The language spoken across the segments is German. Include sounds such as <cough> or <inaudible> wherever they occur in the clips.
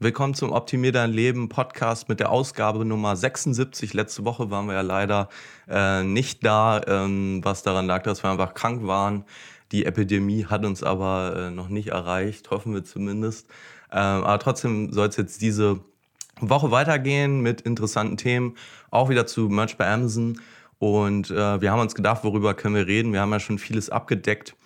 Willkommen zum Optimier dein Leben Podcast mit der Ausgabe Nummer 76. Letzte Woche waren wir ja leider äh, nicht da, ähm, was daran lag, dass wir einfach krank waren. Die Epidemie hat uns aber äh, noch nicht erreicht, hoffen wir zumindest. Ähm, aber trotzdem soll es jetzt diese Woche weitergehen mit interessanten Themen, auch wieder zu Merch bei Amazon. Und äh, wir haben uns gedacht, worüber können wir reden? Wir haben ja schon vieles abgedeckt.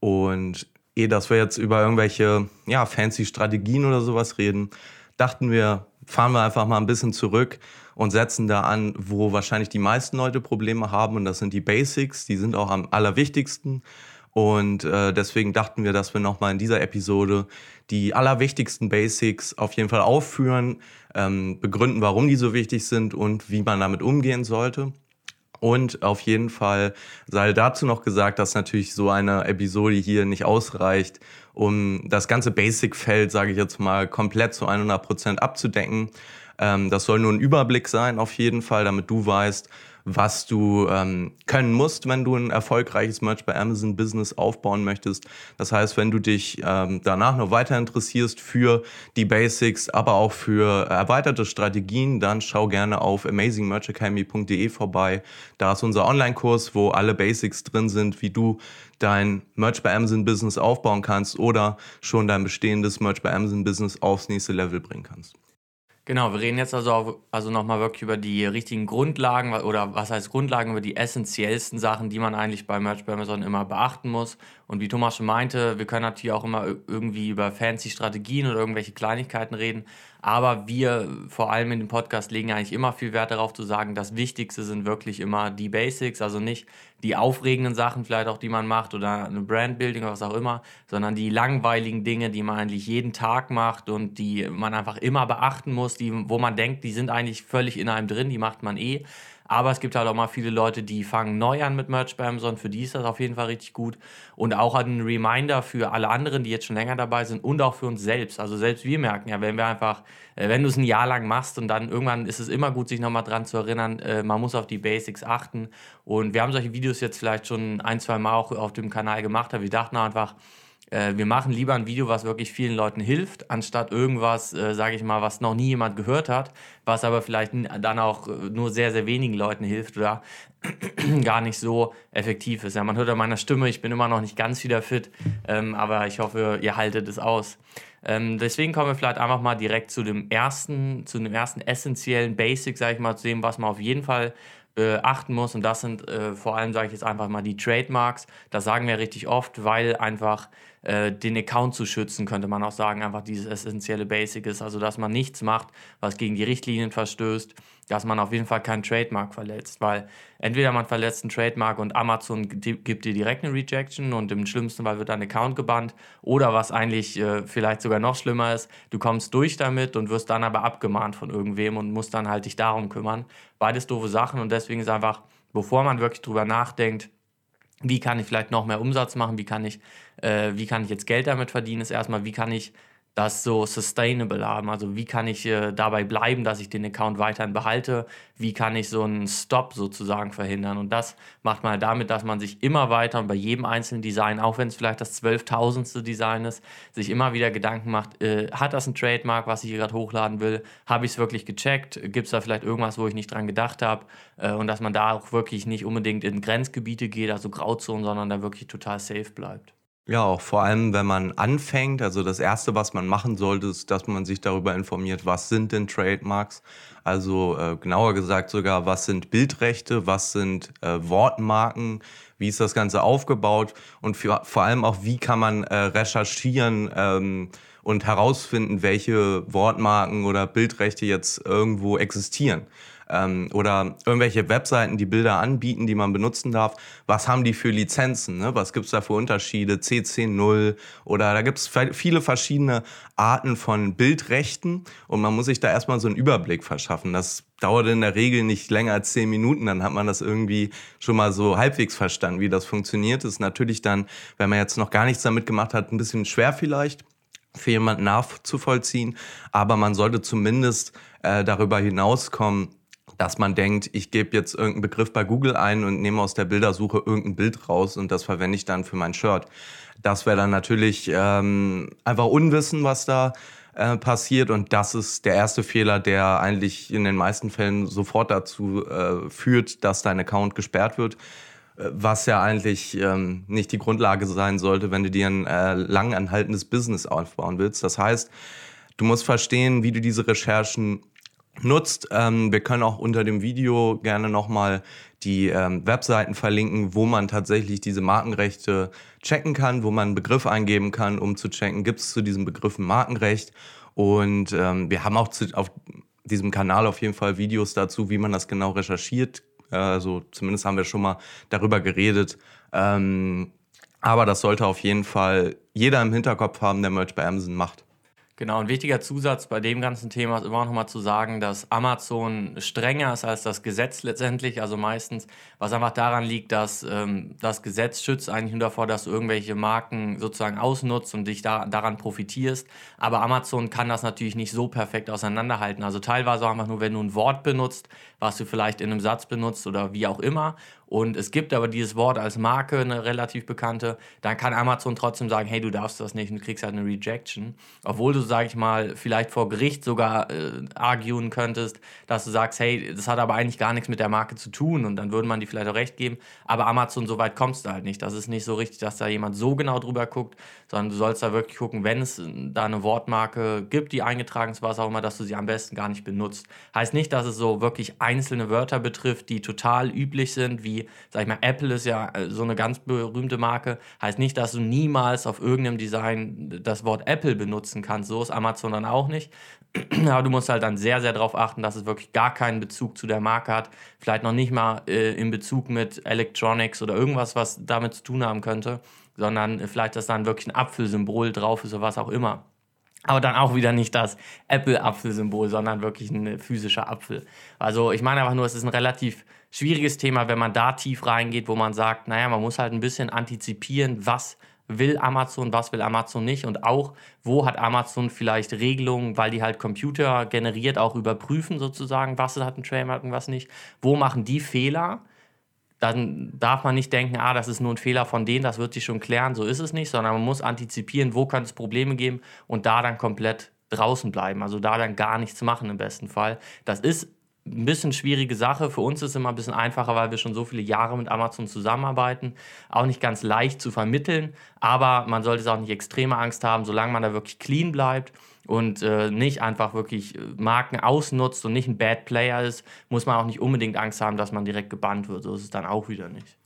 Und eh, dass wir jetzt über irgendwelche ja, fancy Strategien oder sowas reden, dachten wir, fahren wir einfach mal ein bisschen zurück und setzen da an, wo wahrscheinlich die meisten Leute Probleme haben. Und das sind die Basics, die sind auch am allerwichtigsten. Und äh, deswegen dachten wir, dass wir nochmal in dieser Episode die allerwichtigsten Basics auf jeden Fall aufführen, ähm, begründen, warum die so wichtig sind und wie man damit umgehen sollte. Und auf jeden Fall sei dazu noch gesagt, dass natürlich so eine Episode hier nicht ausreicht, um das ganze Basic-Feld, sage ich jetzt mal, komplett zu 100 Prozent abzudecken. Ähm, das soll nur ein Überblick sein, auf jeden Fall, damit du weißt, was du ähm, können musst, wenn du ein erfolgreiches Merch bei Amazon Business aufbauen möchtest. Das heißt, wenn du dich ähm, danach noch weiter interessierst für die Basics, aber auch für erweiterte Strategien, dann schau gerne auf amazingmerchacademy.de vorbei. Da ist unser Online-Kurs, wo alle Basics drin sind, wie du dein Merch bei Amazon Business aufbauen kannst oder schon dein bestehendes Merch bei Amazon Business aufs nächste Level bringen kannst. Genau, wir reden jetzt also, also nochmal wirklich über die richtigen Grundlagen oder was heißt Grundlagen, über die essentiellsten Sachen, die man eigentlich bei Merch bei Amazon immer beachten muss. Und wie Thomas schon meinte, wir können natürlich auch immer irgendwie über fancy Strategien oder irgendwelche Kleinigkeiten reden. Aber wir vor allem in dem Podcast legen eigentlich immer viel Wert darauf zu sagen, das Wichtigste sind wirklich immer die Basics, also nicht die aufregenden Sachen vielleicht auch, die man macht oder eine Brandbuilding oder was auch immer, sondern die langweiligen Dinge, die man eigentlich jeden Tag macht und die man einfach immer beachten muss, die, wo man denkt, die sind eigentlich völlig in einem drin, die macht man eh. Aber es gibt halt auch mal viele Leute, die fangen neu an mit Merch bei Amazon. Für die ist das auf jeden Fall richtig gut. Und auch ein Reminder für alle anderen, die jetzt schon länger dabei sind und auch für uns selbst. Also selbst wir merken ja, wenn wir einfach, äh, wenn du es ein Jahr lang machst und dann irgendwann ist es immer gut, sich nochmal dran zu erinnern, äh, man muss auf die Basics achten. Und wir haben solche Videos jetzt vielleicht schon ein, zwei Mal auch auf dem Kanal gemacht. Aber wir dachten einfach, äh, wir machen lieber ein Video, was wirklich vielen Leuten hilft, anstatt irgendwas, äh, sage ich mal, was noch nie jemand gehört hat, was aber vielleicht dann auch äh, nur sehr, sehr wenigen Leuten hilft oder <clears throat> gar nicht so effektiv ist. Ja, man hört an meiner Stimme, ich bin immer noch nicht ganz wieder fit, ähm, aber ich hoffe, ihr haltet es aus. Ähm, deswegen kommen wir vielleicht einfach mal direkt zu dem ersten, zu dem ersten essentiellen Basic, sage ich mal, zu dem, was man auf jeden Fall beachten muss. Und das sind äh, vor allem, sage ich jetzt einfach mal, die Trademarks. Das sagen wir richtig oft, weil einfach äh, den Account zu schützen, könnte man auch sagen, einfach dieses essentielle Basic ist. Also, dass man nichts macht, was gegen die Richtlinien verstößt, dass man auf jeden Fall keinen Trademark verletzt, weil entweder man verletzt einen Trademark und Amazon gibt dir direkt eine Rejection und im schlimmsten Fall wird dein Account gebannt oder was eigentlich äh, vielleicht sogar noch schlimmer ist, du kommst durch damit und wirst dann aber abgemahnt von irgendwem und musst dann halt dich darum kümmern. Beides doofe Sachen und deswegen ist einfach, bevor man wirklich drüber nachdenkt, wie kann ich vielleicht noch mehr Umsatz machen, wie kann ich, äh, wie kann ich jetzt Geld damit verdienen, ist erstmal, wie kann ich das so sustainable haben. Also wie kann ich äh, dabei bleiben, dass ich den Account weiterhin behalte? Wie kann ich so einen Stop sozusagen verhindern? Und das macht man halt damit, dass man sich immer weiter und bei jedem einzelnen Design, auch wenn es vielleicht das zwölftausendste Design ist, sich immer wieder Gedanken macht, äh, hat das ein Trademark, was ich hier gerade hochladen will? Habe ich es wirklich gecheckt? Gibt es da vielleicht irgendwas, wo ich nicht dran gedacht habe? Äh, und dass man da auch wirklich nicht unbedingt in Grenzgebiete geht, also Grauzonen, sondern da wirklich total safe bleibt. Ja, auch vor allem, wenn man anfängt. Also das Erste, was man machen sollte, ist, dass man sich darüber informiert, was sind denn Trademarks. Also äh, genauer gesagt sogar, was sind Bildrechte, was sind äh, Wortmarken, wie ist das Ganze aufgebaut und für, vor allem auch, wie kann man äh, recherchieren ähm, und herausfinden, welche Wortmarken oder Bildrechte jetzt irgendwo existieren ähm, oder irgendwelche Webseiten, die Bilder anbieten, die man benutzen darf. Was haben die für Lizenzen? Ne? Was gibt es da für Unterschiede? CC0 oder da gibt es viele verschiedene Arten von Bildrechten und man muss sich da erstmal so einen Überblick verschaffen. Das dauert in der Regel nicht länger als zehn Minuten, dann hat man das irgendwie schon mal so halbwegs verstanden, wie das funktioniert. Das ist natürlich dann, wenn man jetzt noch gar nichts damit gemacht hat, ein bisschen schwer vielleicht für jemanden nachzuvollziehen, aber man sollte zumindest äh, darüber hinauskommen, dass man denkt, ich gebe jetzt irgendeinen Begriff bei Google ein und nehme aus der Bildersuche irgendein Bild raus und das verwende ich dann für mein Shirt. Das wäre dann natürlich ähm, einfach Unwissen, was da äh, passiert und das ist der erste Fehler, der eigentlich in den meisten Fällen sofort dazu äh, führt, dass dein Account gesperrt wird äh, was ja eigentlich ähm, nicht die Grundlage sein sollte, wenn du dir ein äh, lang Business aufbauen willst. Das heißt, du musst verstehen, wie du diese Recherchen nutzt. Ähm, wir können auch unter dem Video gerne nochmal die ähm, Webseiten verlinken, wo man tatsächlich diese Markenrechte checken kann, wo man einen Begriff eingeben kann, um zu checken, gibt es zu diesem Begriff ein Markenrecht. Und ähm, wir haben auch zu, auf diesem Kanal auf jeden Fall Videos dazu, wie man das genau recherchiert. Also zumindest haben wir schon mal darüber geredet. Ähm, aber das sollte auf jeden Fall jeder im Hinterkopf haben, der Merch bei Amazon macht. Genau, ein wichtiger Zusatz bei dem ganzen Thema ist immer noch mal zu sagen, dass Amazon strenger ist als das Gesetz letztendlich. Also meistens, was einfach daran liegt, dass ähm, das Gesetz schützt eigentlich nur davor, dass du irgendwelche Marken sozusagen ausnutzt und dich da, daran profitierst. Aber Amazon kann das natürlich nicht so perfekt auseinanderhalten. Also teilweise auch einfach nur, wenn du ein Wort benutzt, was du vielleicht in einem Satz benutzt oder wie auch immer und es gibt aber dieses Wort als Marke, eine relativ bekannte, dann kann Amazon trotzdem sagen, hey, du darfst das nicht und kriegst halt eine Rejection. Obwohl du, sag ich mal, vielleicht vor Gericht sogar äh, arguen könntest, dass du sagst, hey, das hat aber eigentlich gar nichts mit der Marke zu tun und dann würde man die vielleicht auch recht geben. Aber Amazon, so weit kommst du halt nicht. Das ist nicht so richtig, dass da jemand so genau drüber guckt, sondern du sollst da wirklich gucken, wenn es da eine Wortmarke gibt, die eingetragen ist, was auch immer, dass du sie am besten gar nicht benutzt. Heißt nicht, dass es so wirklich einzelne Wörter betrifft, die total üblich sind, wie sag ich mal, Apple ist ja äh, so eine ganz berühmte Marke, heißt nicht, dass du niemals auf irgendeinem Design das Wort Apple benutzen kannst. So ist Amazon dann auch nicht. <clears throat> Aber du musst halt dann sehr, sehr darauf achten, dass es wirklich gar keinen Bezug zu der Marke hat. Vielleicht noch nicht mal äh, in Bezug mit Electronics oder irgendwas, was damit zu tun haben könnte, sondern vielleicht, dass dann wirklich ein Apfelsymbol drauf ist oder was auch immer. Aber dann auch wieder nicht das Apple-Apfelsymbol, sondern wirklich ein physischer Apfel. Also ich meine einfach nur, es ist ein relativ schwieriges Thema, wenn man da tief reingeht, wo man sagt, naja, man muss halt ein bisschen antizipieren, was will Amazon, was will Amazon nicht und auch, wo hat Amazon vielleicht Regelungen, weil die halt Computer generiert auch überprüfen sozusagen, was hat ein Trademark und was nicht. Wo machen die Fehler? Dann darf man nicht denken, ah, das ist nur ein Fehler von denen, das wird sich schon klären, so ist es nicht, sondern man muss antizipieren, wo könnte es Probleme geben und da dann komplett draußen bleiben, also da dann gar nichts machen im besten Fall. Das ist ein bisschen schwierige Sache. Für uns ist es immer ein bisschen einfacher, weil wir schon so viele Jahre mit Amazon zusammenarbeiten. Auch nicht ganz leicht zu vermitteln, aber man sollte es auch nicht extreme Angst haben, solange man da wirklich clean bleibt und äh, nicht einfach wirklich äh, Marken ausnutzt und nicht ein Bad Player ist, muss man auch nicht unbedingt Angst haben, dass man direkt gebannt wird. So ist es dann auch wieder nicht.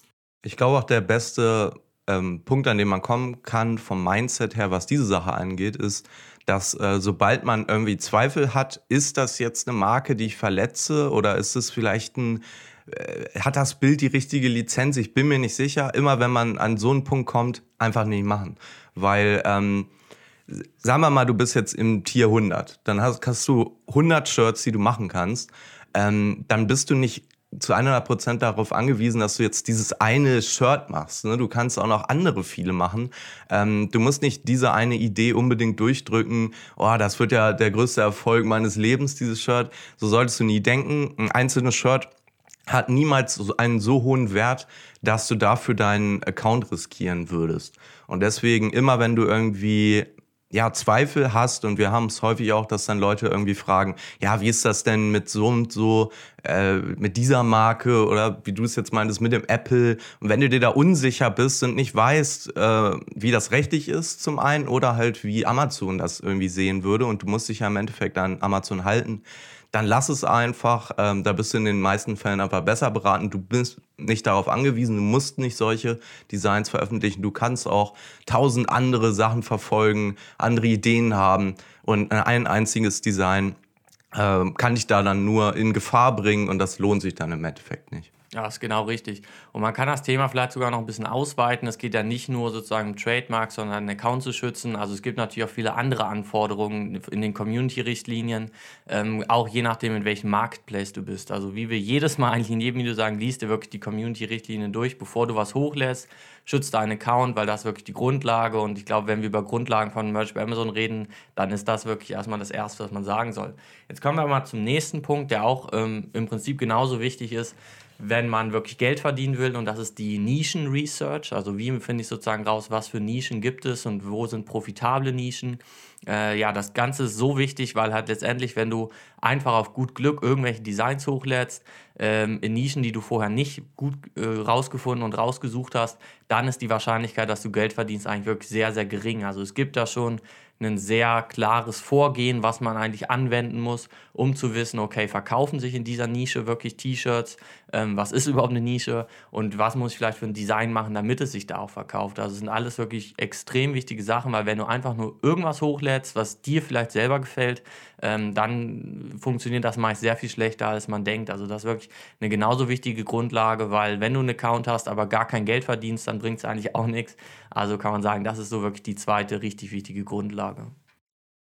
Ich glaube auch der beste ähm, Punkt, an dem man kommen kann vom Mindset her, was diese Sache angeht, ist, dass äh, sobald man irgendwie Zweifel hat, ist das jetzt eine Marke, die ich verletze oder ist es vielleicht ein, äh, hat das Bild die richtige Lizenz? Ich bin mir nicht sicher. Immer wenn man an so einen Punkt kommt, einfach nicht machen. Weil, ähm, sagen wir mal, du bist jetzt im Tier 100, dann hast, hast du 100 Shirts, die du machen kannst. Ähm, dann bist du nicht zu 100 Prozent darauf angewiesen, dass du jetzt dieses eine Shirt machst. Ne? Du kannst auch noch andere viele machen. Ähm, du musst nicht diese eine Idee unbedingt durchdrücken. Oh, das wird ja der größte Erfolg meines Lebens, dieses Shirt. So solltest du nie denken. Ein einzelnes Shirt hat niemals einen so hohen Wert, dass du dafür deinen Account riskieren würdest. Und deswegen immer, wenn du irgendwie ja, Zweifel hast und wir haben es häufig auch, dass dann Leute irgendwie fragen, ja, wie ist das denn mit so und so, äh, mit dieser Marke oder wie du es jetzt meintest, mit dem Apple. Und wenn du dir da unsicher bist und nicht weißt, äh, wie das rechtlich ist zum einen oder halt wie Amazon das irgendwie sehen würde und du musst dich ja im Endeffekt an Amazon halten, dann lass es einfach. Ähm, da bist du in den meisten Fällen einfach besser beraten. Du bist nicht darauf angewiesen, du musst nicht solche Designs veröffentlichen. Du kannst auch tausend andere Sachen verfolgen, andere Ideen haben und ein einziges Design äh, kann dich da dann nur in Gefahr bringen und das lohnt sich dann im Endeffekt nicht. Ja, ist genau richtig. Und man kann das Thema vielleicht sogar noch ein bisschen ausweiten. Es geht ja nicht nur sozusagen um Trademark, sondern einen Account zu schützen. Also es gibt natürlich auch viele andere Anforderungen in den Community-Richtlinien, ähm, auch je nachdem, in welchem Marketplace du bist. Also wie wir jedes Mal eigentlich in jedem Video sagen, liest dir wirklich die Community-Richtlinien durch, bevor du was hochlässt. Schützt deinen Account, weil das ist wirklich die Grundlage. Und ich glaube, wenn wir über Grundlagen von Merch bei Amazon reden, dann ist das wirklich erstmal das Erste, was man sagen soll. Jetzt kommen wir mal zum nächsten Punkt, der auch ähm, im Prinzip genauso wichtig ist wenn man wirklich Geld verdienen will. Und das ist die Nischen-Research. Also wie finde ich sozusagen raus, was für Nischen gibt es und wo sind profitable Nischen. Äh, ja, das Ganze ist so wichtig, weil halt letztendlich, wenn du einfach auf gut Glück irgendwelche Designs hochlädst, ähm, in Nischen, die du vorher nicht gut äh, rausgefunden und rausgesucht hast, dann ist die Wahrscheinlichkeit, dass du Geld verdienst, eigentlich wirklich sehr, sehr gering. Also es gibt da schon ein sehr klares Vorgehen, was man eigentlich anwenden muss, um zu wissen, okay, verkaufen sich in dieser Nische wirklich T-Shirts, ähm, was ist überhaupt eine Nische und was muss ich vielleicht für ein Design machen, damit es sich da auch verkauft. Also es sind alles wirklich extrem wichtige Sachen, weil wenn du einfach nur irgendwas hochlädst, was dir vielleicht selber gefällt, ähm, dann funktioniert das meist sehr viel schlechter, als man denkt. Also das ist wirklich eine genauso wichtige Grundlage, weil wenn du einen Account hast, aber gar kein Geld verdienst, dann bringt es eigentlich auch nichts. Also kann man sagen, das ist so wirklich die zweite richtig wichtige Grundlage.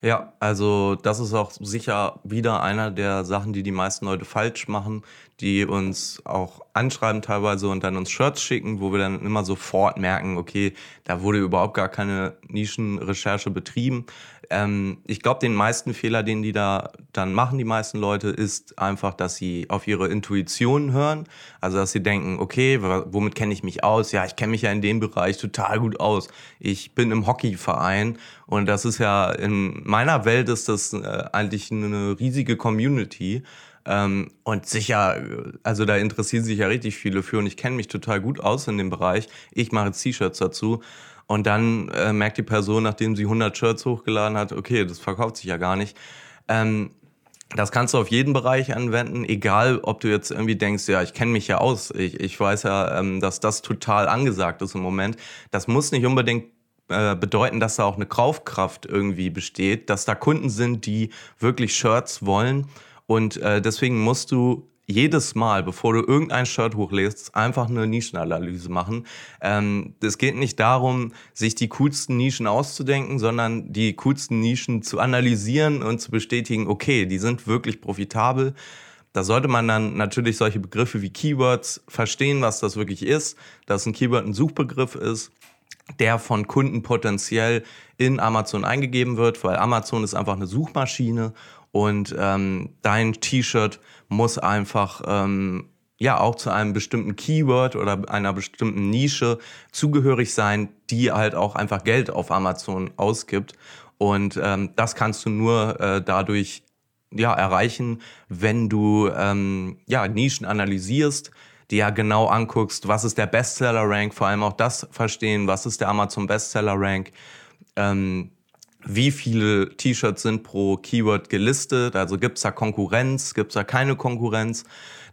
Ja, also das ist auch sicher wieder einer der Sachen, die die meisten Leute falsch machen, die uns auch anschreiben teilweise und dann uns Shirts schicken, wo wir dann immer sofort merken, okay, da wurde überhaupt gar keine Nischenrecherche betrieben. Ähm, ich glaube, den meisten Fehler, den die da dann machen, die meisten Leute, ist einfach, dass sie auf ihre Intuition hören. Also, dass sie denken, okay, womit kenne ich mich aus? Ja, ich kenne mich ja in dem Bereich total gut aus. Ich bin im Hockeyverein und das ist ja, in meiner Welt ist das äh, eigentlich eine riesige Community. Ähm, und sicher, also da interessieren sich ja richtig viele für und ich kenne mich total gut aus in dem Bereich. Ich mache T-Shirts dazu. Und dann äh, merkt die Person, nachdem sie 100 Shirts hochgeladen hat, okay, das verkauft sich ja gar nicht. Ähm, das kannst du auf jeden Bereich anwenden, egal ob du jetzt irgendwie denkst, ja, ich kenne mich ja aus, ich, ich weiß ja, ähm, dass das total angesagt ist im Moment. Das muss nicht unbedingt äh, bedeuten, dass da auch eine Kaufkraft irgendwie besteht, dass da Kunden sind, die wirklich Shirts wollen. Und äh, deswegen musst du jedes Mal, bevor du irgendein Shirt hochlädst, einfach eine Nischenanalyse machen. Ähm, es geht nicht darum, sich die coolsten Nischen auszudenken, sondern die coolsten Nischen zu analysieren und zu bestätigen, okay, die sind wirklich profitabel. Da sollte man dann natürlich solche Begriffe wie Keywords verstehen, was das wirklich ist, dass ein Keyword ein Suchbegriff ist, der von Kunden potenziell in Amazon eingegeben wird, weil Amazon ist einfach eine Suchmaschine und ähm, dein T-Shirt muss einfach ähm, ja auch zu einem bestimmten Keyword oder einer bestimmten Nische zugehörig sein, die halt auch einfach Geld auf Amazon ausgibt. Und ähm, das kannst du nur äh, dadurch ja, erreichen, wenn du ähm, ja, Nischen analysierst, dir ja genau anguckst, was ist der Bestseller-Rank, vor allem auch das verstehen, was ist der Amazon Bestseller-Rank, ähm, wie viele T-Shirts sind pro Keyword gelistet, also gibt es da Konkurrenz, gibt es da keine Konkurrenz.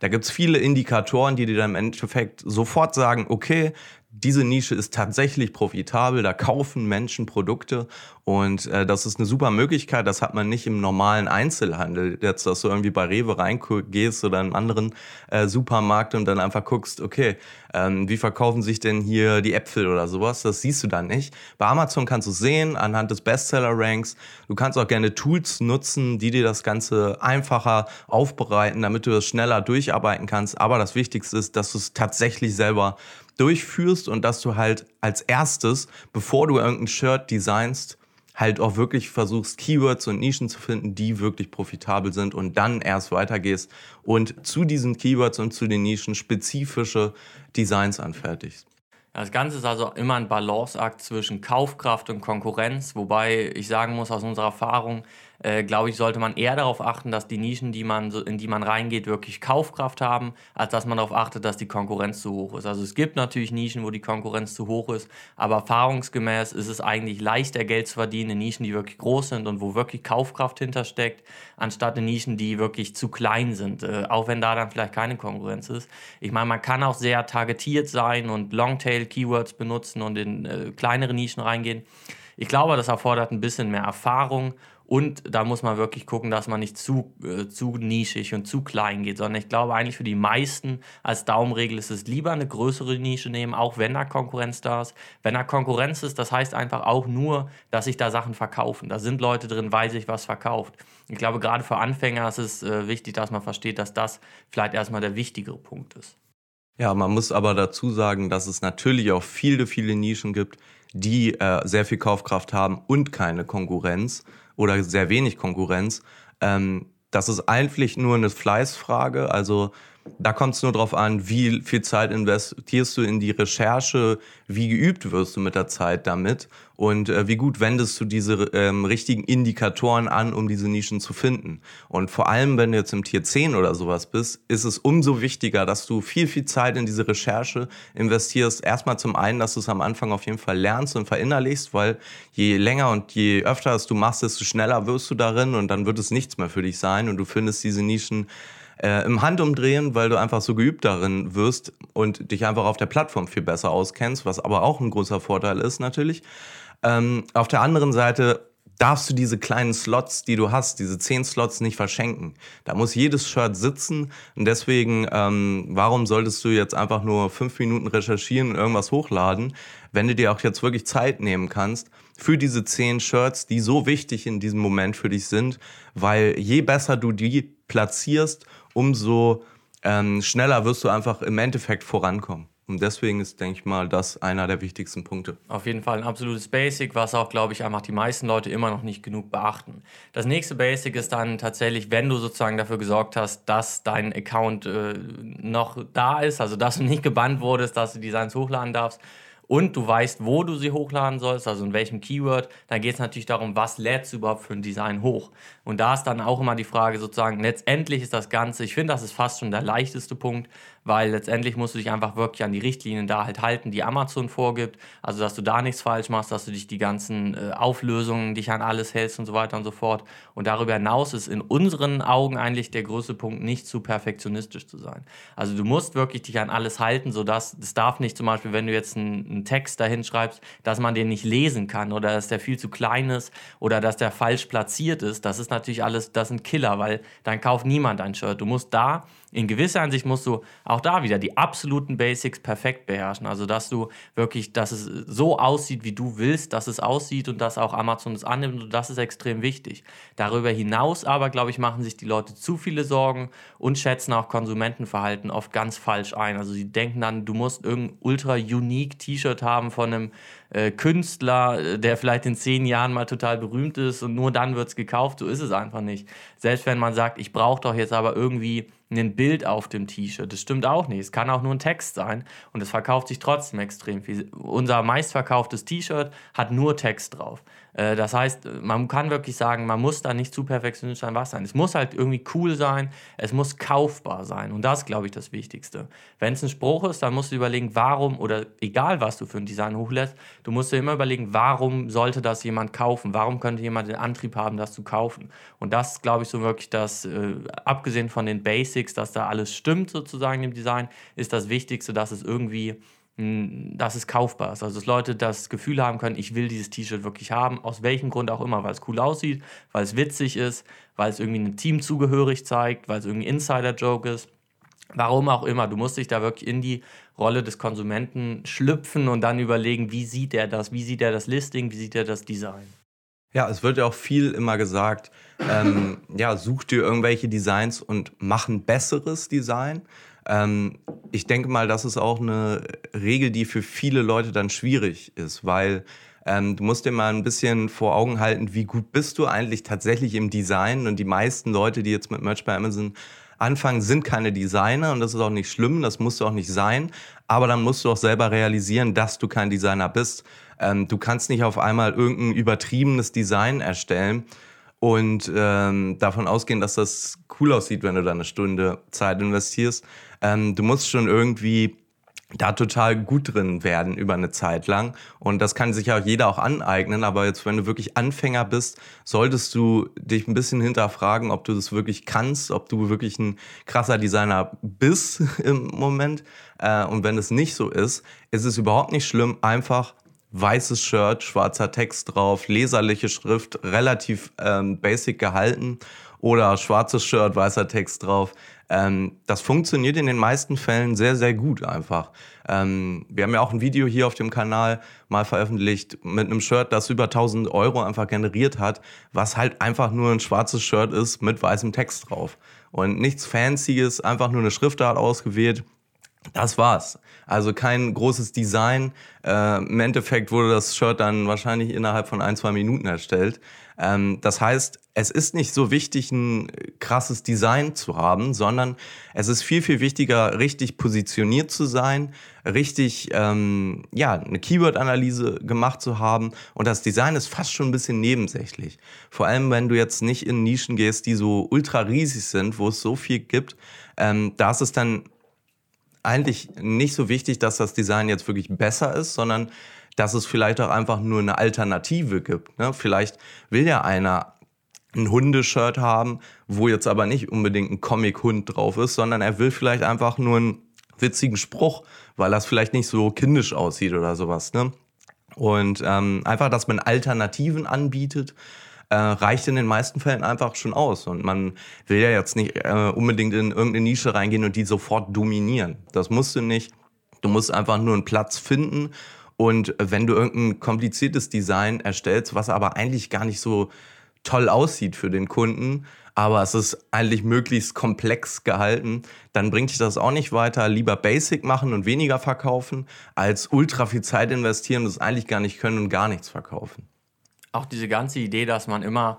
Da gibt es viele Indikatoren, die dir dann im Endeffekt sofort sagen, okay, diese Nische ist tatsächlich profitabel, da kaufen Menschen Produkte und äh, das ist eine super Möglichkeit, das hat man nicht im normalen Einzelhandel, jetzt, dass du irgendwie bei Rewe reingehst oder in einem anderen äh, Supermarkt und dann einfach guckst, okay, ähm, wie verkaufen sich denn hier die Äpfel oder sowas, das siehst du dann nicht. Bei Amazon kannst du sehen, anhand des Bestseller-Ranks, du kannst auch gerne Tools nutzen, die dir das Ganze einfacher aufbereiten, damit du das schneller durcharbeiten kannst, aber das Wichtigste ist, dass du es tatsächlich selber durchführst und dass du halt als erstes, bevor du irgendein Shirt designst, halt auch wirklich versuchst, Keywords und Nischen zu finden, die wirklich profitabel sind und dann erst weitergehst und zu diesen Keywords und zu den Nischen spezifische Designs anfertigst. Das Ganze ist also immer ein Balanceakt zwischen Kaufkraft und Konkurrenz, wobei ich sagen muss aus unserer Erfahrung, äh, glaube ich, sollte man eher darauf achten, dass die Nischen, die man, in die man reingeht, wirklich Kaufkraft haben, als dass man darauf achtet, dass die Konkurrenz zu hoch ist. Also es gibt natürlich Nischen, wo die Konkurrenz zu hoch ist, aber erfahrungsgemäß ist es eigentlich leichter, Geld zu verdienen in Nischen, die wirklich groß sind und wo wirklich Kaufkraft hintersteckt, anstatt in Nischen, die wirklich zu klein sind, äh, auch wenn da dann vielleicht keine Konkurrenz ist. Ich meine, man kann auch sehr targetiert sein und Longtail-Keywords benutzen und in äh, kleinere Nischen reingehen. Ich glaube, das erfordert ein bisschen mehr Erfahrung und da muss man wirklich gucken, dass man nicht zu, äh, zu nischig und zu klein geht, sondern ich glaube eigentlich für die meisten als Daumenregel ist es lieber eine größere Nische nehmen, auch wenn da Konkurrenz da ist. Wenn da Konkurrenz ist, das heißt einfach auch nur, dass sich da Sachen verkaufen. Da sind Leute drin, weil sich was verkauft. Ich glaube, gerade für Anfänger ist es äh, wichtig, dass man versteht, dass das vielleicht erstmal der wichtigere Punkt ist. Ja, man muss aber dazu sagen, dass es natürlich auch viele, viele Nischen gibt, die äh, sehr viel Kaufkraft haben und keine Konkurrenz oder sehr wenig Konkurrenz. Ähm, das ist eigentlich nur eine Fleißfrage. Also da kommt es nur darauf an, wie viel Zeit investierst du in die Recherche, wie geübt wirst du mit der Zeit damit und äh, wie gut wendest du diese ähm, richtigen Indikatoren an, um diese Nischen zu finden. Und vor allem, wenn du jetzt im Tier 10 oder sowas bist, ist es umso wichtiger, dass du viel, viel Zeit in diese Recherche investierst. Erstmal zum einen, dass du es am Anfang auf jeden Fall lernst und verinnerlichst, weil je länger und je öfter es du machst, desto schneller wirst du darin und dann wird es nichts mehr für dich sein und du findest diese Nischen äh, im Handumdrehen, weil du einfach so geübt darin wirst und dich einfach auf der Plattform viel besser auskennst, was aber auch ein großer Vorteil ist natürlich. Ähm, auf der anderen Seite darfst du diese kleinen Slots, die du hast, diese zehn Slots nicht verschenken. Da muss jedes Shirt sitzen und deswegen, ähm, warum solltest du jetzt einfach nur fünf Minuten recherchieren und irgendwas hochladen, wenn du dir auch jetzt wirklich Zeit nehmen kannst für diese zehn Shirts, die so wichtig in diesem Moment für dich sind, weil je besser du die platzierst, umso ähm, schneller wirst du einfach im Endeffekt vorankommen. Und deswegen ist, denke ich mal, das einer der wichtigsten Punkte. Auf jeden Fall ein absolutes Basic, was auch, glaube ich, einfach die meisten Leute immer noch nicht genug beachten. Das nächste Basic ist dann tatsächlich, wenn du sozusagen dafür gesorgt hast, dass dein Account äh, noch da ist, also dass du nicht gebannt wurdest, dass du Designs hochladen darfst, und du weißt, wo du sie hochladen sollst, also in welchem Keyword, dann geht es natürlich darum, was lädst du überhaupt für ein Design hoch. Und da ist dann auch immer die Frage sozusagen, letztendlich ist das Ganze, ich finde, das ist fast schon der leichteste Punkt, weil letztendlich musst du dich einfach wirklich an die Richtlinien da halt halten, die Amazon vorgibt. Also, dass du da nichts falsch machst, dass du dich die ganzen äh, Auflösungen, dich an alles hältst und so weiter und so fort. Und darüber hinaus ist in unseren Augen eigentlich der größte Punkt, nicht zu perfektionistisch zu sein. Also, du musst wirklich dich an alles halten, sodass es darf nicht zum Beispiel, wenn du jetzt einen, einen Text dahin schreibst, dass man den nicht lesen kann oder dass der viel zu klein ist oder dass der falsch platziert ist. Das ist natürlich alles, das sind Killer, weil dann kauft niemand ein Shirt. Du musst da in gewisser Hinsicht musst du auch da wieder die absoluten Basics perfekt beherrschen. Also, dass du wirklich, dass es so aussieht, wie du willst, dass es aussieht und dass auch Amazon es annimmt. Und das ist extrem wichtig. Darüber hinaus aber, glaube ich, machen sich die Leute zu viele Sorgen und schätzen auch Konsumentenverhalten oft ganz falsch ein. Also, sie denken dann, du musst irgendein ultra unique T-Shirt haben von einem äh, Künstler, äh, der vielleicht in zehn Jahren mal total berühmt ist und nur dann wird es gekauft. So ist es einfach nicht. Selbst wenn man sagt, ich brauche doch jetzt aber irgendwie ein Bild auf dem T-Shirt. Das stimmt auch nicht. Es kann auch nur ein Text sein und es verkauft sich trotzdem extrem viel. Unser meistverkauftes T-Shirt hat nur Text drauf. Äh, das heißt, man kann wirklich sagen, man muss da nicht zu perfektionistisch sein, was sein. Es muss halt irgendwie cool sein, es muss kaufbar sein. Und das ist, glaube ich, das Wichtigste. Wenn es ein Spruch ist, dann musst du überlegen, warum, oder egal was du für ein Design hochlässt, du musst dir immer überlegen, warum sollte das jemand kaufen? Warum könnte jemand den Antrieb haben, das zu kaufen? Und das ist, glaube ich, so wirklich das, äh, abgesehen von den Basics, dass da alles stimmt sozusagen im Design, ist das Wichtigste, dass es irgendwie dass es kaufbar ist. Also dass Leute das Gefühl haben können, ich will dieses T-Shirt wirklich haben, aus welchem Grund auch immer, weil es cool aussieht, weil es witzig ist, weil es irgendwie einem Team zugehörig zeigt, weil es irgendwie ein Insider-Joke ist. Warum auch immer, du musst dich da wirklich in die Rolle des Konsumenten schlüpfen und dann überlegen, wie sieht er das, wie sieht er das Listing, wie sieht er das Design. Ja, es wird ja auch viel immer gesagt, ähm, ja, such dir irgendwelche Designs und mach ein besseres Design. Ähm, ich denke mal, das ist auch eine Regel, die für viele Leute dann schwierig ist, weil ähm, du musst dir mal ein bisschen vor Augen halten, wie gut bist du eigentlich tatsächlich im Design. Und die meisten Leute, die jetzt mit Merch bei Amazon anfangen, sind keine Designer und das ist auch nicht schlimm, das musst du auch nicht sein. Aber dann musst du auch selber realisieren, dass du kein Designer bist. Ähm, du kannst nicht auf einmal irgendein übertriebenes Design erstellen und ähm, davon ausgehen, dass das cool aussieht, wenn du da eine Stunde Zeit investierst. Ähm, du musst schon irgendwie da total gut drin werden über eine Zeit lang. Und das kann sich ja jeder auch aneignen. Aber jetzt, wenn du wirklich Anfänger bist, solltest du dich ein bisschen hinterfragen, ob du das wirklich kannst, ob du wirklich ein krasser Designer bist <laughs> im Moment. Äh, und wenn es nicht so ist, ist es überhaupt nicht schlimm, einfach weißes Shirt, schwarzer Text drauf, leserliche Schrift, relativ ähm, basic gehalten oder schwarzes Shirt, weißer Text drauf. Ähm, das funktioniert in den meisten Fällen sehr, sehr gut einfach. Ähm, wir haben ja auch ein Video hier auf dem Kanal mal veröffentlicht mit einem Shirt, das über 1000 Euro einfach generiert hat, was halt einfach nur ein schwarzes Shirt ist mit weißem Text drauf. Und nichts Fancyes, einfach nur eine Schriftart ausgewählt Das war's. Also kein großes Design. Äh, Im Endeffekt wurde das Shirt dann wahrscheinlich innerhalb von ein, zwei Minuten erstellt. Ähm, das heißt, es ist nicht so wichtig, ein krasses Design zu haben, sondern es ist viel, viel wichtiger, richtig positioniert zu sein, richtig, ähm, ja, eine Keyword-Analyse gemacht zu haben. Und das Design ist fast schon ein bisschen nebensächlich. Vor allem, wenn du jetzt nicht in Nischen gehst, die so ultra riesig sind, wo es so viel gibt, ähm, da ist es dann eigentlich nicht so wichtig, dass das Design jetzt wirklich besser ist, sondern dass es vielleicht auch einfach nur eine Alternative gibt. Ne? Vielleicht will ja einer ein Hundeshirt haben, wo jetzt aber nicht unbedingt ein Comic-Hund drauf ist, sondern er will vielleicht einfach nur einen witzigen Spruch, weil das vielleicht nicht so kindisch aussieht oder sowas. Ne? Und ähm, einfach, dass man Alternativen anbietet, äh, reicht in den meisten Fällen einfach schon aus. Und man will ja jetzt nicht äh, unbedingt in irgendeine Nische reingehen und die sofort dominieren. Das musst du nicht. Du musst einfach nur einen Platz finden. Und wenn du irgendein kompliziertes Design erstellst, was aber eigentlich gar nicht so toll aussieht für den Kunden, aber es ist eigentlich möglichst komplex gehalten, dann bringt dich das auch nicht weiter. Lieber Basic machen und weniger verkaufen, als ultra viel Zeit investieren und es eigentlich gar nicht können und gar nichts verkaufen auch diese ganze Idee, dass man immer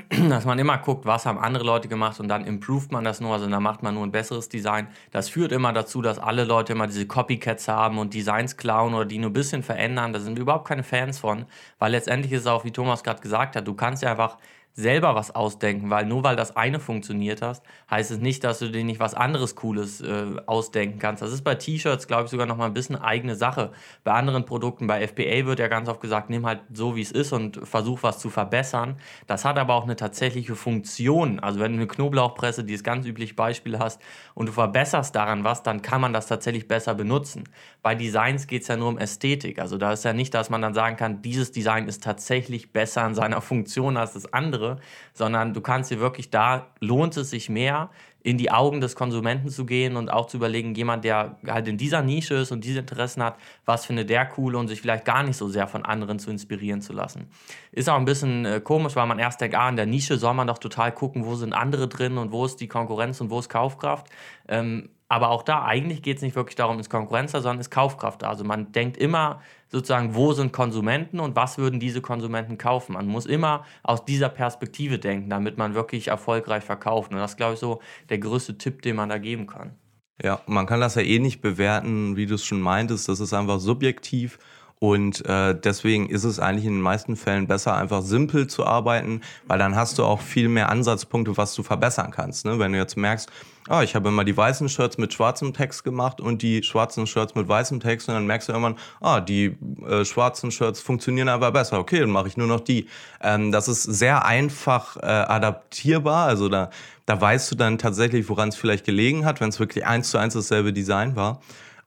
<clears throat> dass man immer guckt, was haben andere Leute gemacht und dann improved man das nur, also dann macht man nur ein besseres Design. Das führt immer dazu, dass alle Leute immer diese Copycats haben und Designs klauen oder die nur ein bisschen verändern. Da sind wir überhaupt keine Fans von, weil letztendlich ist es auch, wie Thomas gerade gesagt hat, du kannst ja einfach selber was ausdenken, weil nur weil das eine funktioniert hast, heißt es nicht, dass du dir nicht was anderes Cooles äh, ausdenken kannst. Das ist bei T-Shirts, glaube ich, sogar noch mal ein bisschen eigene Sache. Bei anderen Produkten, bei FBA wird ja ganz oft gesagt, nimm halt so, wie es ist und versuch was zu verbessern. Das hat aber auch eine tatsächliche Funktion. Also wenn du eine Knoblauchpresse, die ist ganz üblich Beispiel hast und du verbesserst daran was, dann kann man das tatsächlich besser benutzen. Bei Designs geht es ja nur um Ästhetik. Also da ist ja nicht, dass man dann sagen kann, dieses Design ist tatsächlich besser in seiner Funktion als das andere andere, sondern du kannst dir wirklich da, lohnt es sich mehr, in die Augen des Konsumenten zu gehen und auch zu überlegen, jemand, der halt in dieser Nische ist und diese Interessen hat, was findet der cool und sich vielleicht gar nicht so sehr von anderen zu inspirieren zu lassen. Ist auch ein bisschen äh, komisch, weil man erst denkt, ah, in der Nische soll man doch total gucken, wo sind andere drin und wo ist die Konkurrenz und wo ist Kaufkraft. Ähm, aber auch da, eigentlich geht es nicht wirklich darum, ist Konkurrenz da, sondern ist Kaufkraft da. Also man denkt immer sozusagen, wo sind Konsumenten und was würden diese Konsumenten kaufen. Man muss immer aus dieser Perspektive denken, damit man wirklich erfolgreich verkauft. Und das ist, glaube ich, so der größte Tipp, den man da geben kann. Ja, man kann das ja eh nicht bewerten, wie du es schon meintest. Das ist einfach subjektiv. Und äh, deswegen ist es eigentlich in den meisten Fällen besser, einfach simpel zu arbeiten, weil dann hast du auch viel mehr Ansatzpunkte, was du verbessern kannst. Ne? Wenn du jetzt merkst, ah, ich habe immer die weißen Shirts mit schwarzem Text gemacht und die schwarzen Shirts mit weißem Text und dann merkst du irgendwann, ah, die äh, schwarzen Shirts funktionieren aber besser. Okay, dann mache ich nur noch die. Ähm, das ist sehr einfach äh, adaptierbar, also da, da weißt du dann tatsächlich, woran es vielleicht gelegen hat, wenn es wirklich eins zu eins dasselbe Design war.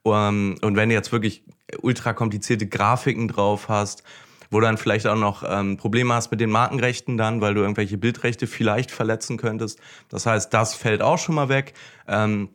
Um, ähm, und wenn du jetzt wirklich ultra komplizierte Grafiken drauf hast, wo du dann vielleicht auch noch ähm, Probleme hast mit den Markenrechten dann, weil du irgendwelche Bildrechte vielleicht verletzen könntest. Das heißt, das fällt auch schon mal weg. Ähm,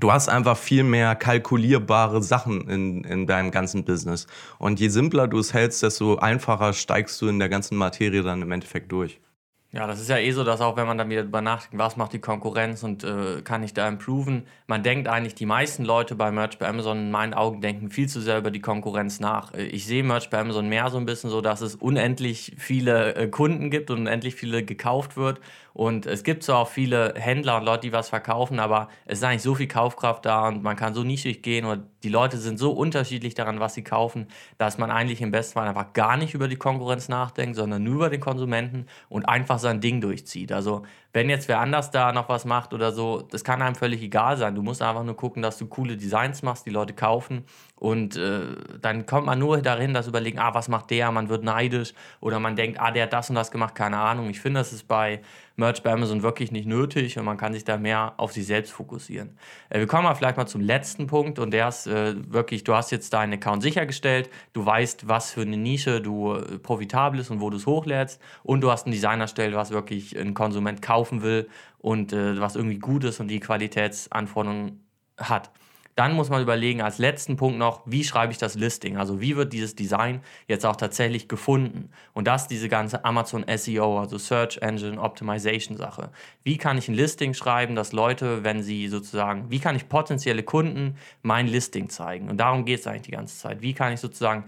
du hast einfach viel mehr kalkulierbare Sachen in, in deinem ganzen Business. Und je simpler du es hältst, desto einfacher steigst du in der ganzen Materie dann im Endeffekt durch. Ja, das ist ja eh so, dass auch wenn man dann wieder drüber nachdenkt, was macht die Konkurrenz und äh, kann ich da improven, man denkt eigentlich, die meisten Leute bei Merch bei Amazon in meinen Augen denken viel zu sehr über die Konkurrenz nach. Äh, ich sehe Merch bei Amazon mehr so ein bisschen so, dass es unendlich viele äh, Kunden gibt und unendlich viele gekauft wird und es gibt zwar auch viele Händler und Leute, die was verkaufen, aber es ist eigentlich so viel Kaufkraft da und man kann so nischig gehen und die Leute sind so unterschiedlich daran, was sie kaufen, dass man eigentlich im besten Fall einfach gar nicht über die Konkurrenz nachdenkt, sondern nur über den Konsumenten und einfach sein Ding durchzieht. Also wenn jetzt wer anders da noch was macht oder so, das kann einem völlig egal sein. Du musst einfach nur gucken, dass du coole Designs machst, die Leute kaufen. Und äh, dann kommt man nur dahin, dass überlegen, ah, was macht der? Man wird neidisch oder man denkt, ah, der hat das und das gemacht, keine Ahnung. Ich finde, das ist bei Merch bei Amazon wirklich nicht nötig und man kann sich da mehr auf sich selbst fokussieren. Äh, wir kommen mal vielleicht mal zum letzten Punkt und der ist äh, wirklich, du hast jetzt deinen Account sichergestellt, du weißt, was für eine Nische du äh, profitabel ist und wo du es hochlädst und du hast ein Design erstellt, was wirklich ein Konsument kaufen will und äh, was irgendwie gut ist und die Qualitätsanforderungen hat Dann muss man überlegen, als letzten Punkt noch, wie schreibe ich das Listing? Also wie wird dieses Design jetzt auch tatsächlich gefunden? Und das diese ganze Amazon SEO, also Search Engine Optimization Sache. Wie kann ich ein Listing schreiben, dass Leute, wenn sie sozusagen, wie kann ich potenzielle Kunden mein Listing zeigen? Und darum geht es eigentlich die ganze Zeit. Wie kann ich sozusagen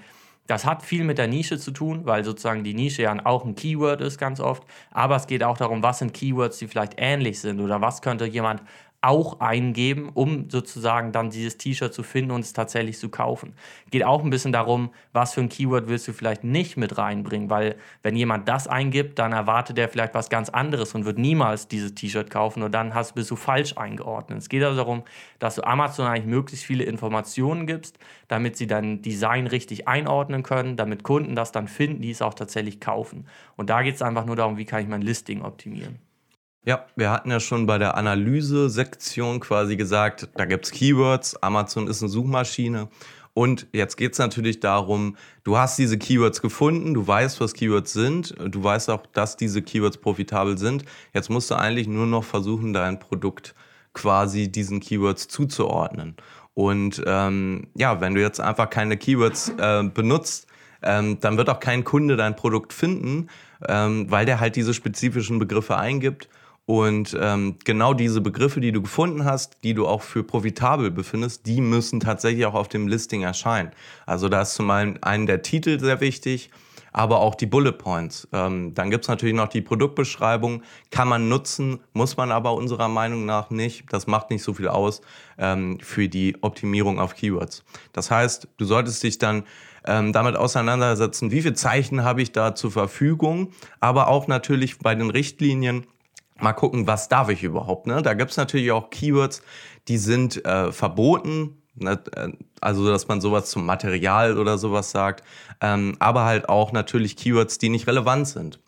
das hat viel mit der Nische zu tun, weil sozusagen die Nische ja auch ein Keyword ist ganz oft. Aber es geht auch darum, was sind Keywords, die vielleicht ähnlich sind oder was könnte jemand auch eingeben, um sozusagen dann dieses T-Shirt zu finden und es tatsächlich zu kaufen. Geht auch ein bisschen darum, was für ein Keyword willst du vielleicht nicht mit reinbringen, weil wenn jemand das eingibt, dann erwartet er vielleicht was ganz anderes und wird niemals dieses T-Shirt kaufen und dann hast, bist du falsch eingeordnet. Es geht also darum, dass du Amazon eigentlich möglichst viele Informationen gibst, damit sie dein Design richtig einordnen können, damit Kunden das dann finden, die es auch tatsächlich kaufen. Und da geht es einfach nur darum, wie kann ich mein Listing optimieren. Ja, wir hatten ja schon bei der Analyse-Sektion quasi gesagt, da gibt es Keywords, Amazon ist eine Suchmaschine. Und jetzt geht es natürlich darum, du hast diese Keywords gefunden, du weißt, was Keywords sind, du weißt auch, dass diese Keywords profitabel sind. Jetzt musst du eigentlich nur noch versuchen, dein Produkt quasi diesen Keywords zuzuordnen. Und ähm, ja, wenn du jetzt einfach keine Keywords äh, benutzt, ähm, dann wird auch kein Kunde dein Produkt finden, ähm, weil der halt diese spezifischen Begriffe eingibt und ähm, genau diese Begriffe, die du gefunden hast, die du auch für profitabel befindest, die müssen tatsächlich auch auf dem Listing erscheinen. Also da ist zum einen, der Titel sehr wichtig, aber auch die Bullet Points. Ähm, dann gibt es natürlich noch die Produktbeschreibung, kann man nutzen, muss man aber unserer Meinung nach nicht. Das macht nicht so viel aus ähm, für die Optimierung auf Keywords. Das heißt, du solltest dich dann ähm, damit auseinandersetzen, wie viele Zeichen habe ich da zur Verfügung, aber auch natürlich bei den Richtlinien mal gucken, was darf ich überhaupt. Ne? Da gibt es natürlich auch Keywords, die sind äh, verboten. Ne? Äh, also, dass man sowas zum Material oder sowas sagt. Ähm, aber halt auch natürlich Keywords, die nicht relevant sind.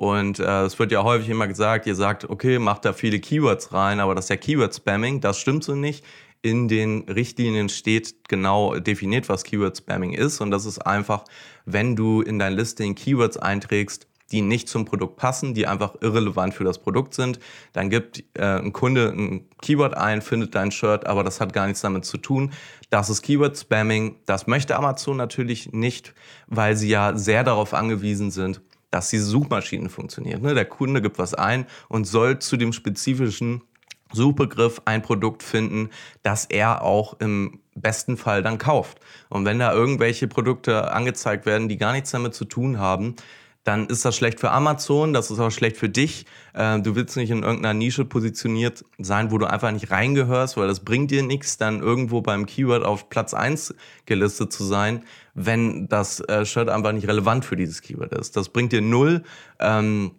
Und äh, es wird ja häufig immer gesagt, ihr sagt, okay, macht da viele Keywords rein, aber das ist ja Keyword-Spamming. Das stimmt so nicht. In den Richtlinien steht genau definiert, was Keyword-Spamming ist. Und das ist einfach, wenn du in dein Listing Keywords einträgst, die nicht zum Produkt passen, die einfach irrelevant für das Produkt sind. Dann gibt äh, ein Kunde ein Keyword ein, findet dein Shirt, aber das hat gar nichts damit zu tun. Das ist Keyword-Spamming. Das möchte Amazon natürlich nicht, weil sie ja sehr darauf angewiesen sind, dass diese Suchmaschinen funktionieren. Ne? Der Kunde gibt was ein und soll zu dem spezifischen Suchbegriff ein Produkt finden, das er auch im besten Fall dann kauft. Und wenn da irgendwelche Produkte angezeigt werden, die gar nichts damit zu tun haben, dann ist das schlecht für Amazon, das ist auch schlecht für dich. Äh, du willst nicht in irgendeiner Nische positioniert sein, wo du einfach nicht reingehörst, weil das bringt dir nichts, dann irgendwo beim Keyword auf Platz 1 gelistet zu sein, wenn das äh, Shirt einfach nicht relevant für dieses Keyword ist. Das bringt dir null. Ähm,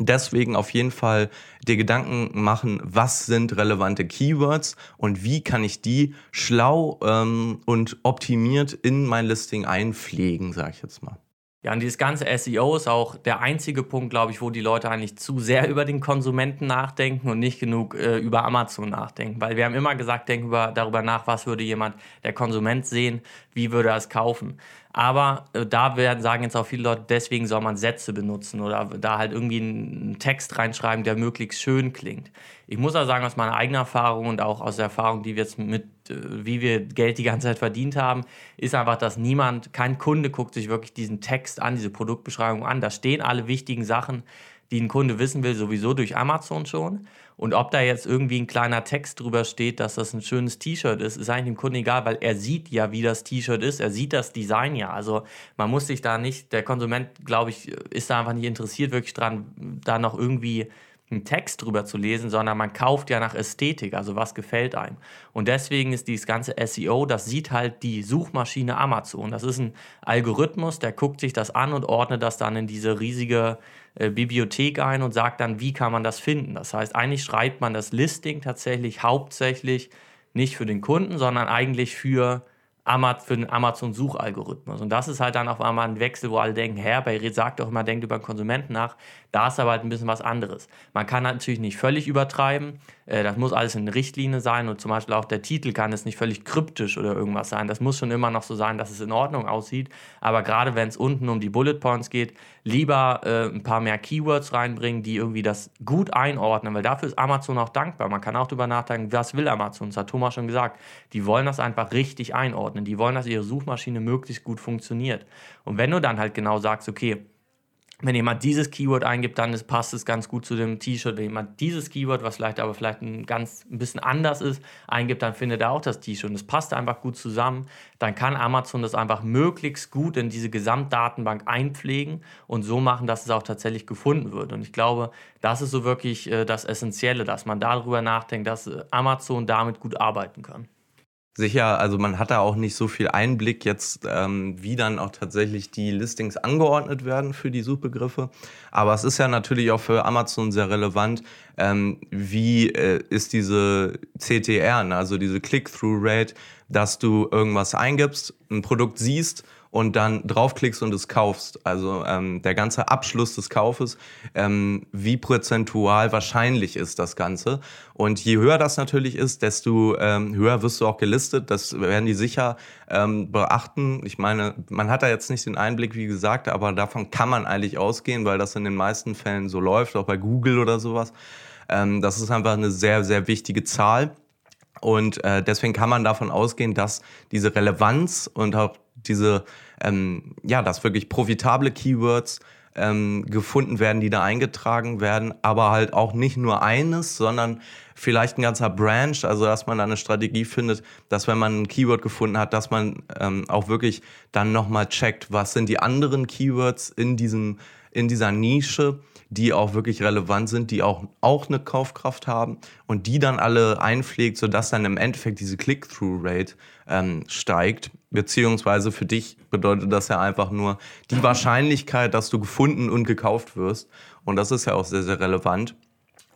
Deswegen auf jeden Fall dir Gedanken machen, was sind relevante Keywords und wie kann ich die schlau ähm, und optimiert in mein Listing einpflegen, sage ich jetzt mal. Ja, und dieses ganze SEO ist auch der einzige Punkt, glaube ich, wo die Leute eigentlich zu sehr über den Konsumenten nachdenken und nicht genug äh, über Amazon nachdenken. Weil wir haben immer gesagt, denken über, darüber nach, was würde jemand, der Konsument sehen, wie würde er es kaufen. Aber äh, da werden, sagen jetzt auch viele Leute, deswegen soll man Sätze benutzen oder da halt irgendwie einen Text reinschreiben, der möglichst schön klingt. Ich muss auch sagen, aus meiner eigenen Erfahrung und auch aus der Erfahrung, die wir jetzt mit, wie wir Geld die ganze Zeit verdient haben, ist einfach, dass niemand, kein Kunde guckt sich wirklich diesen Text an, diese Produktbeschreibung an. Da stehen alle wichtigen Sachen, die ein Kunde wissen will, sowieso durch Amazon schon. Und ob da jetzt irgendwie ein kleiner Text drüber steht, dass das ein schönes T-Shirt ist, ist eigentlich dem Kunden egal, weil er sieht ja, wie das T-Shirt ist. Er sieht das Design ja. Also man muss sich da nicht, der Konsument, glaube ich, ist da einfach nicht interessiert wirklich dran, da noch irgendwie einen Text drüber zu lesen, sondern man kauft ja nach Ästhetik, also was gefällt einem. Und deswegen ist dieses ganze SEO, das sieht halt die Suchmaschine Amazon. Das ist ein Algorithmus, der guckt sich das an und ordnet das dann in diese riesige äh, Bibliothek ein und sagt dann, wie kann man das finden. Das heißt, eigentlich schreibt man das Listing tatsächlich hauptsächlich nicht für den Kunden, sondern eigentlich für für den Amazon-Suchalgorithmus. Und das ist halt dann auf einmal ein Wechsel, wo alle denken, Herr, bei sagt doch immer, denkt über den Konsumenten nach. Da ist aber halt ein bisschen was anderes. Man kann natürlich nicht völlig übertreiben, Äh, das muss alles in Richtlinie sein und zum Beispiel auch der Titel kann es nicht völlig kryptisch oder irgendwas sein. Das muss schon immer noch so sein, dass es in Ordnung aussieht. Aber gerade wenn es unten um die Bullet Points geht, lieber äh, ein paar mehr Keywords reinbringen, die irgendwie das gut einordnen, weil dafür ist Amazon auch dankbar. Man kann auch darüber nachdenken, was will Amazon? Das hat Thomas schon gesagt. Die wollen das einfach richtig einordnen. Die wollen, dass ihre Suchmaschine möglichst gut funktioniert. Und wenn du dann halt genau sagst, okay, wenn jemand dieses Keyword eingibt, dann ist, passt es ganz gut zu dem T-Shirt. Wenn jemand dieses Keyword, was vielleicht aber vielleicht ein ganz ein bisschen anders ist, eingibt, dann findet er auch das T-Shirt. Und es passt einfach gut zusammen. Dann kann Amazon das einfach möglichst gut in diese Gesamtdatenbank einpflegen und so machen, dass es auch tatsächlich gefunden wird. Und ich glaube, das ist so wirklich äh, das Essentielle, dass man darüber nachdenkt, dass Amazon damit gut arbeiten kann. Sicher, also man hat da auch nicht so viel Einblick jetzt, ähm, wie dann auch tatsächlich die Listings angeordnet werden für die Suchbegriffe. Aber es ist ja natürlich auch für Amazon sehr relevant, ähm, wie äh, ist diese CTR, ne? also diese Click-Through-Rate, dass du irgendwas eingibst, ein Produkt siehst und dann draufklickst und es kaufst. Also ähm, der ganze Abschluss des Kaufes, ähm, wie prozentual wahrscheinlich ist das Ganze. Und je höher das natürlich ist, desto ähm, höher wirst du auch gelistet. Das werden die sicher ähm, beachten. Ich meine, man hat da jetzt nicht den Einblick, wie gesagt, aber davon kann man eigentlich ausgehen, weil das in den meisten Fällen so läuft, auch bei Google oder sowas. Ähm, das ist einfach eine sehr, sehr wichtige Zahl. Und äh, deswegen kann man davon ausgehen, dass diese Relevanz und auch diese, ähm, ja, dass wirklich profitable Keywords ähm, gefunden werden, die da eingetragen werden, aber halt auch nicht nur eines, sondern vielleicht ein ganzer Branch, also dass man da eine Strategie findet, dass wenn man ein Keyword gefunden hat, dass man ähm, auch wirklich dann nochmal checkt, was sind die anderen Keywords in diesem in dieser Nische, die auch wirklich relevant sind, die auch, auch eine Kaufkraft haben und die dann alle einpflegt, sodass dann im Endeffekt diese Click-Through-Rate ähm, steigt. Beziehungsweise für dich bedeutet das ja einfach nur die Wahrscheinlichkeit, dass du gefunden und gekauft wirst. Und das ist ja auch sehr, sehr relevant.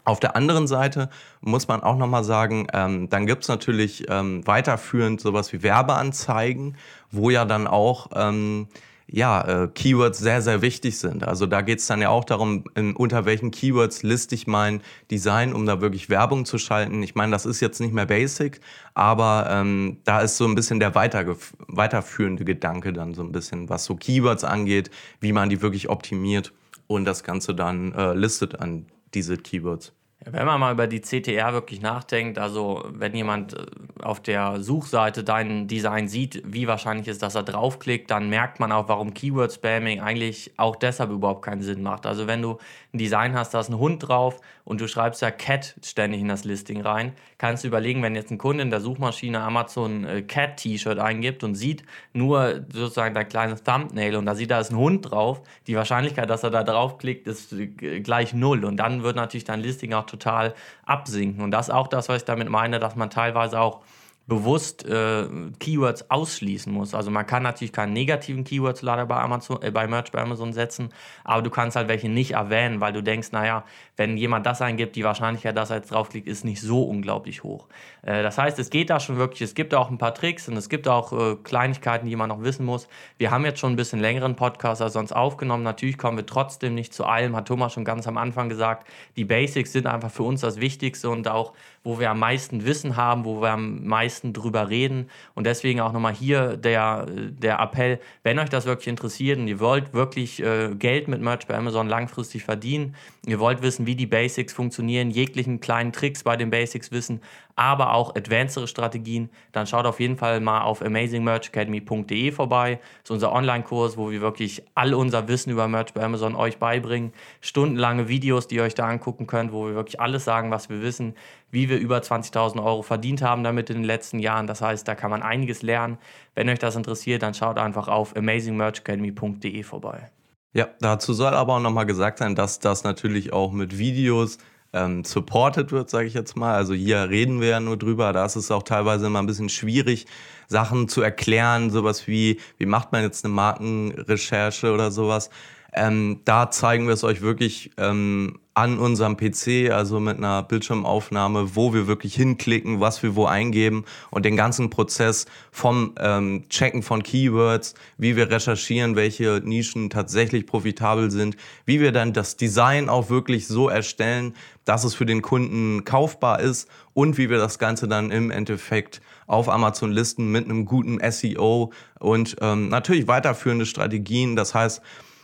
Auf der anderen Seite muss man auch nochmal sagen, ähm, dann gibt's natürlich ähm, weiterführend sowas wie Werbeanzeigen, wo ja dann auch ähm, ja, äh, Keywords sehr, sehr wichtig sind. Also da geht's dann ja auch darum, in, unter welchen Keywords liste ich mein Design, um da wirklich Werbung zu schalten. Ich meine, das ist jetzt nicht mehr basic, aber ähm, da ist so ein bisschen der weiterführende Gedanke dann so ein bisschen, was so Keywords angeht, wie man die wirklich optimiert und das Ganze dann äh, listet an diese Keywords. Wenn man mal über die CTR wirklich nachdenkt, also wenn jemand äh, auf der Suchseite dein Design sieht, wie wahrscheinlich ist, dass er draufklickt, dann merkt man auch, warum Keyword Spamming eigentlich auch deshalb überhaupt keinen Sinn macht. Also wenn du ein Design hast, da ist ein Hund drauf und du schreibst ja Cat ständig in das Listing rein, kannst du überlegen, wenn jetzt ein Kunde in der Suchmaschine Amazon äh, Cat T-Shirt eingibt und sieht nur sozusagen dein kleines Thumbnail und da sieht da ist ein Hund drauf, die Wahrscheinlichkeit, dass er da draufklickt, ist äh, gleich null und dann wird natürlich dein Listing auch total absinken. Und das ist auch das, was ich damit meine, dass man teilweise auch bewusst äh, Keywords ausschließen muss. Also man kann natürlich keine negativen Keywords leider bei Amazon, äh, bei Merch bei Amazon setzen, aber du kannst halt welche nicht erwähnen, weil du denkst, naja, wenn jemand das eingibt, die Wahrscheinlichkeit, dass er jetzt draufklickt, ist nicht so unglaublich hoch. Äh, das heißt, es geht da schon wirklich, es gibt auch ein paar Tricks und es gibt auch äh, Kleinigkeiten, die man noch wissen muss. Wir haben jetzt schon ein bisschen längeren Podcast als sonst aufgenommen. Natürlich kommen wir trotzdem nicht zu allem, hat Thomas schon ganz am Anfang gesagt. Die Basics sind einfach für uns das Wichtigste und auch, wo wir am meisten Wissen haben, wo wir am meisten drüber reden. Und deswegen auch nochmal hier der, der Appell, wenn euch das wirklich interessiert und ihr wollt wirklich äh, Geld mit Merch bei Amazon langfristig verdienen, ihr wollt wissen, wie die Basics funktionieren, jeglichen kleinen Tricks bei den Basics wissen, aber auch advancedere Strategien, dann schaut auf jeden Fall mal auf amazingmerchacademy.de vorbei. Das ist unser Online-Kurs, wo wir wirklich all unser Wissen über Merch bei Amazon euch beibringen. Stundenlange Videos, die ihr euch da angucken könnt, wo wir wirklich alles sagen, was wir wissen, wie wir über 20.000 Euro verdient haben damit in den letzten Jahren. Das heißt, da kann man einiges lernen. Wenn euch das interessiert, dann schaut einfach auf amazingmerchacademy.de vorbei. Ja, dazu soll aber auch nochmal gesagt sein, dass das natürlich auch mit Videos ähm, supported wird, sage ich jetzt mal. Also hier reden wir ja nur drüber. Da ist es auch teilweise immer ein bisschen schwierig, Sachen zu erklären, sowas wie, wie macht man jetzt eine Markenrecherche oder sowas. Ähm, da zeigen wir es euch wirklich ähm, an unserem PC, also mit einer Bildschirmaufnahme, wo wir wirklich hinklicken, was wir wo eingeben und den ganzen Prozess vom ähm, Checken von Keywords, wie wir recherchieren, welche Nischen tatsächlich profitabel sind, wie wir dann das Design auch wirklich so erstellen, dass es für den Kunden kaufbar ist und wie wir das Ganze dann im Endeffekt auf Amazon listen mit einem guten SEO und ähm, natürlich weiterführende Strategien. Das heißt,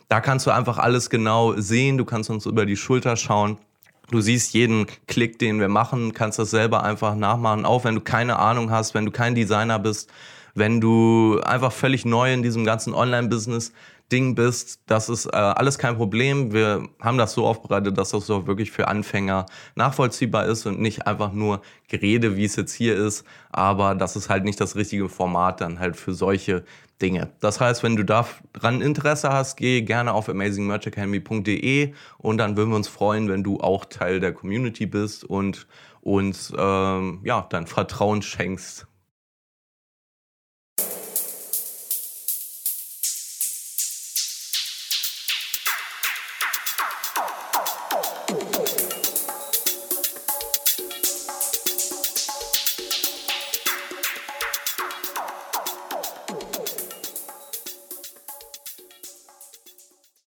da kannst du einfach alles genau sehen, du kannst uns über die Schulter schauen. Du siehst jeden Klick, den wir machen, kannst das selber einfach nachmachen, auch wenn du keine Ahnung hast, wenn du kein Designer bist, wenn du einfach völlig neu in diesem ganzen Online-Business Ding bist, das ist äh, alles kein Problem. Wir haben das so aufbereitet, dass das auch wirklich für Anfänger nachvollziehbar ist und nicht einfach nur Gerede, wie es jetzt hier ist, aber das ist halt nicht das richtige Format dann halt für solche Dinge. Das heißt, wenn du daran Interesse hast, geh gerne auf amazingmerchacademy.de und dann würden wir uns freuen, wenn du auch Teil der Community bist und uns ähm, ja, dein Vertrauen schenkst.